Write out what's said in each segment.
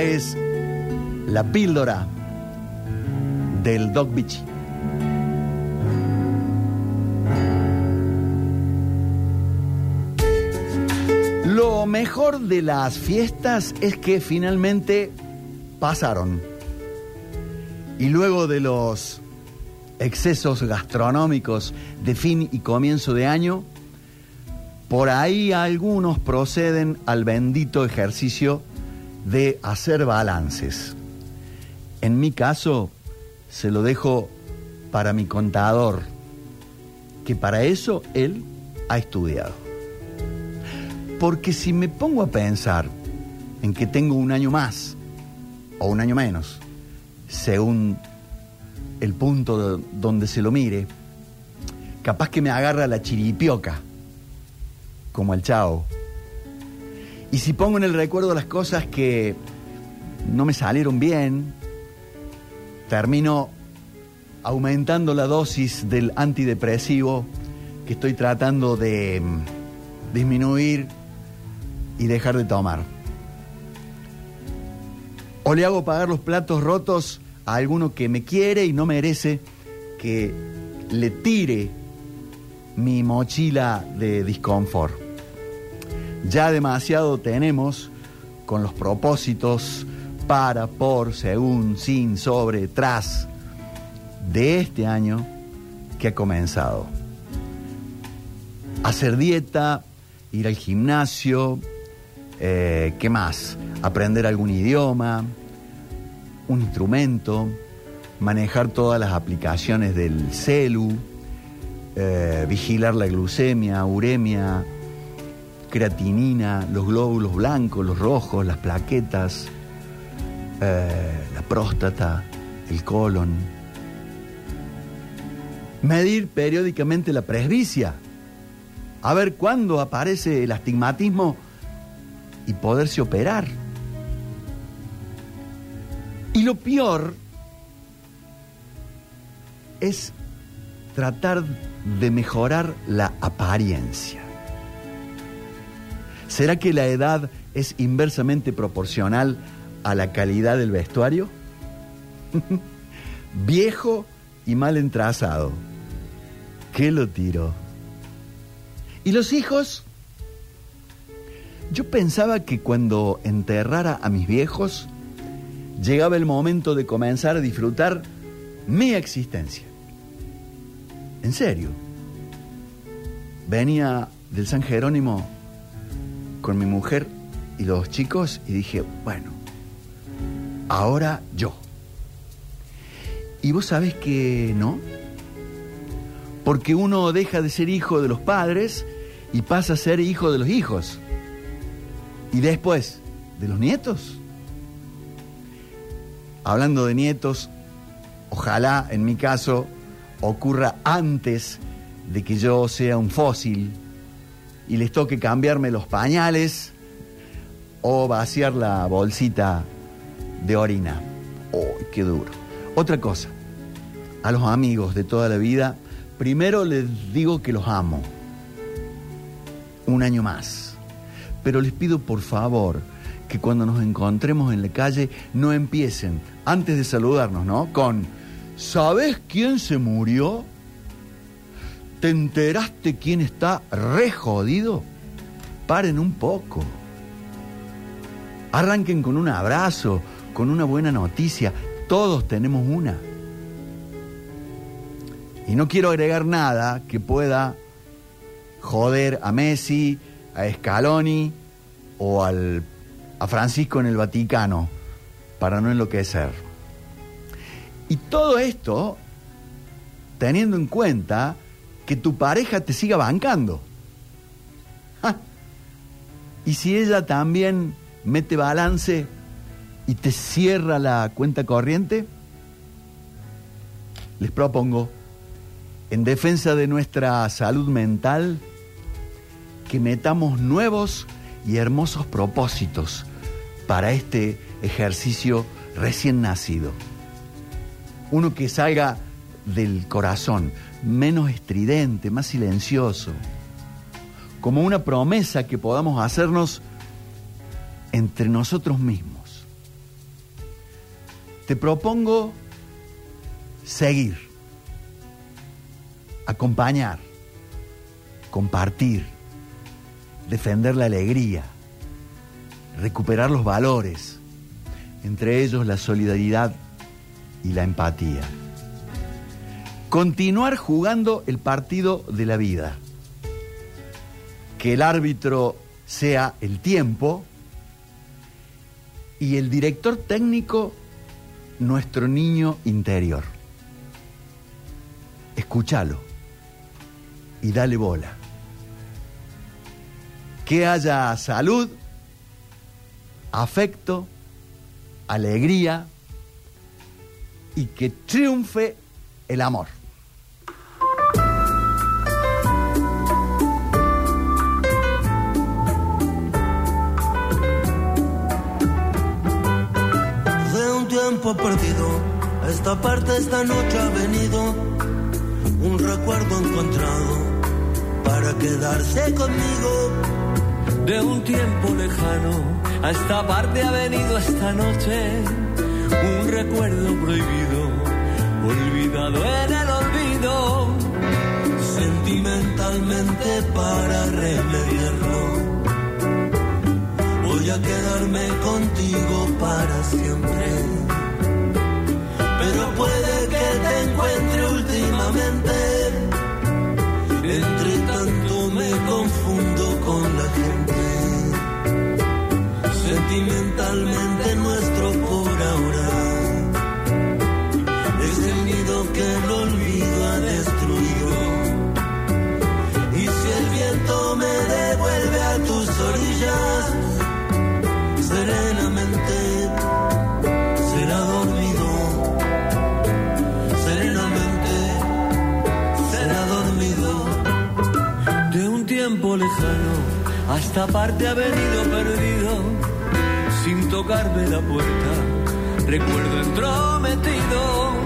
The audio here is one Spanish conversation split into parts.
Es la píldora del Dog Beach. Lo mejor de las fiestas es que finalmente pasaron. Y luego de los excesos gastronómicos de fin y comienzo de año, por ahí algunos proceden al bendito ejercicio de hacer balances. En mi caso, se lo dejo para mi contador, que para eso él ha estudiado. Porque si me pongo a pensar en que tengo un año más o un año menos, según el punto donde se lo mire, capaz que me agarra la chiripioca, como el chao. Y si pongo en el recuerdo las cosas que no me salieron bien, termino aumentando la dosis del antidepresivo que estoy tratando de mm, disminuir y dejar de tomar. O le hago pagar los platos rotos a alguno que me quiere y no merece que le tire mi mochila de disconfort. Ya demasiado tenemos con los propósitos para, por, según, sin, sobre, tras de este año que ha comenzado. Hacer dieta, ir al gimnasio, eh, ¿qué más? Aprender algún idioma, un instrumento, manejar todas las aplicaciones del celu, eh, vigilar la glucemia, uremia, creatinina, los glóbulos blancos, los rojos, las plaquetas, eh, la próstata, el colon. Medir periódicamente la presbicia, a ver cuándo aparece el astigmatismo y poderse operar. Y lo peor es tratar de mejorar la apariencia. ¿Será que la edad es inversamente proporcional a la calidad del vestuario? Viejo y mal entrazado. ¿Qué lo tiro? ¿Y los hijos? Yo pensaba que cuando enterrara a mis viejos, llegaba el momento de comenzar a disfrutar mi existencia. En serio. Venía del San Jerónimo con mi mujer y los chicos y dije, bueno, ahora yo. Y vos sabés que no. Porque uno deja de ser hijo de los padres y pasa a ser hijo de los hijos. Y después, de los nietos hablando de nietos, ojalá en mi caso ocurra antes de que yo sea un fósil y les toque cambiarme los pañales o vaciar la bolsita de orina. ¡Oh, qué duro! Otra cosa, a los amigos de toda la vida, primero les digo que los amo. Un año más. Pero les pido por favor, que cuando nos encontremos en la calle no empiecen, antes de saludarnos, ¿no? Con, ¿sabes quién se murió? ¿Te enteraste quién está re jodido? Paren un poco. Arranquen con un abrazo, con una buena noticia. Todos tenemos una. Y no quiero agregar nada que pueda joder a Messi, a Scaloni o al a Francisco en el Vaticano para no enloquecer. Y todo esto teniendo en cuenta que tu pareja te siga bancando. Y si ella también mete balance y te cierra la cuenta corriente, les propongo, en defensa de nuestra salud mental, que metamos nuevos y hermosos propósitos para este ejercicio recién nacido. Uno que salga del corazón, menos estridente, más silencioso, como una promesa que podamos hacernos entre nosotros mismos. te propongo seguir, acompañar, compartir, defender la alegría, recuperar los valores, entre ellos la solidaridad y la empatía. Continuar jugando el partido de la vida. Que el árbitro sea el tiempo y el director técnico nuestro niño interior. Escúchalo y dale bola. Que haya salud, afecto, alegría y que triunfe el amor. De un tiempo perdido, a esta parte esta noche ha venido un recuerdo encontrado para quedarse conmigo. De un tiempo lejano, a esta parte ha venido esta noche un recuerdo prohibido, olvidado en el olvido. Sentimentalmente para remediarlo, voy a quedarme contigo para siempre. Pero puede que te encuentre últimamente. Entre tanto me confundo con la gente. Sentimentalmente nuestro por ahora que el olvido ha destruido. Y si el viento me devuelve a tus orillas, serenamente será dormido. Serenamente será dormido. De un tiempo lejano, a esta parte ha venido perdido, sin tocarme la puerta, recuerdo entrometido.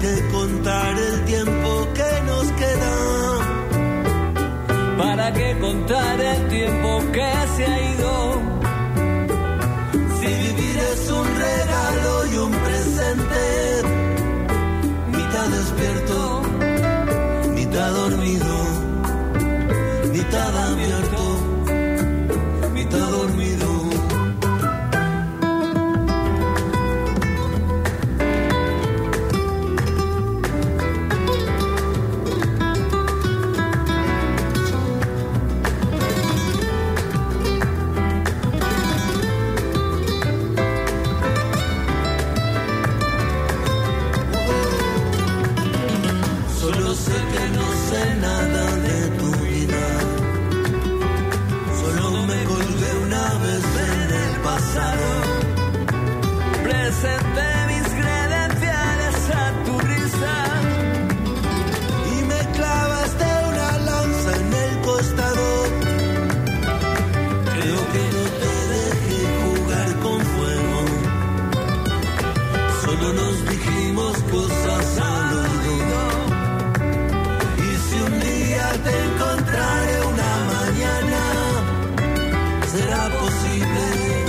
que contar el tiempo que nos queda. ¿Para qué contar el tiempo que se ha ido? Sé que no sé nada de tu vida. Solo me colgué una vez en el pasado. será posible.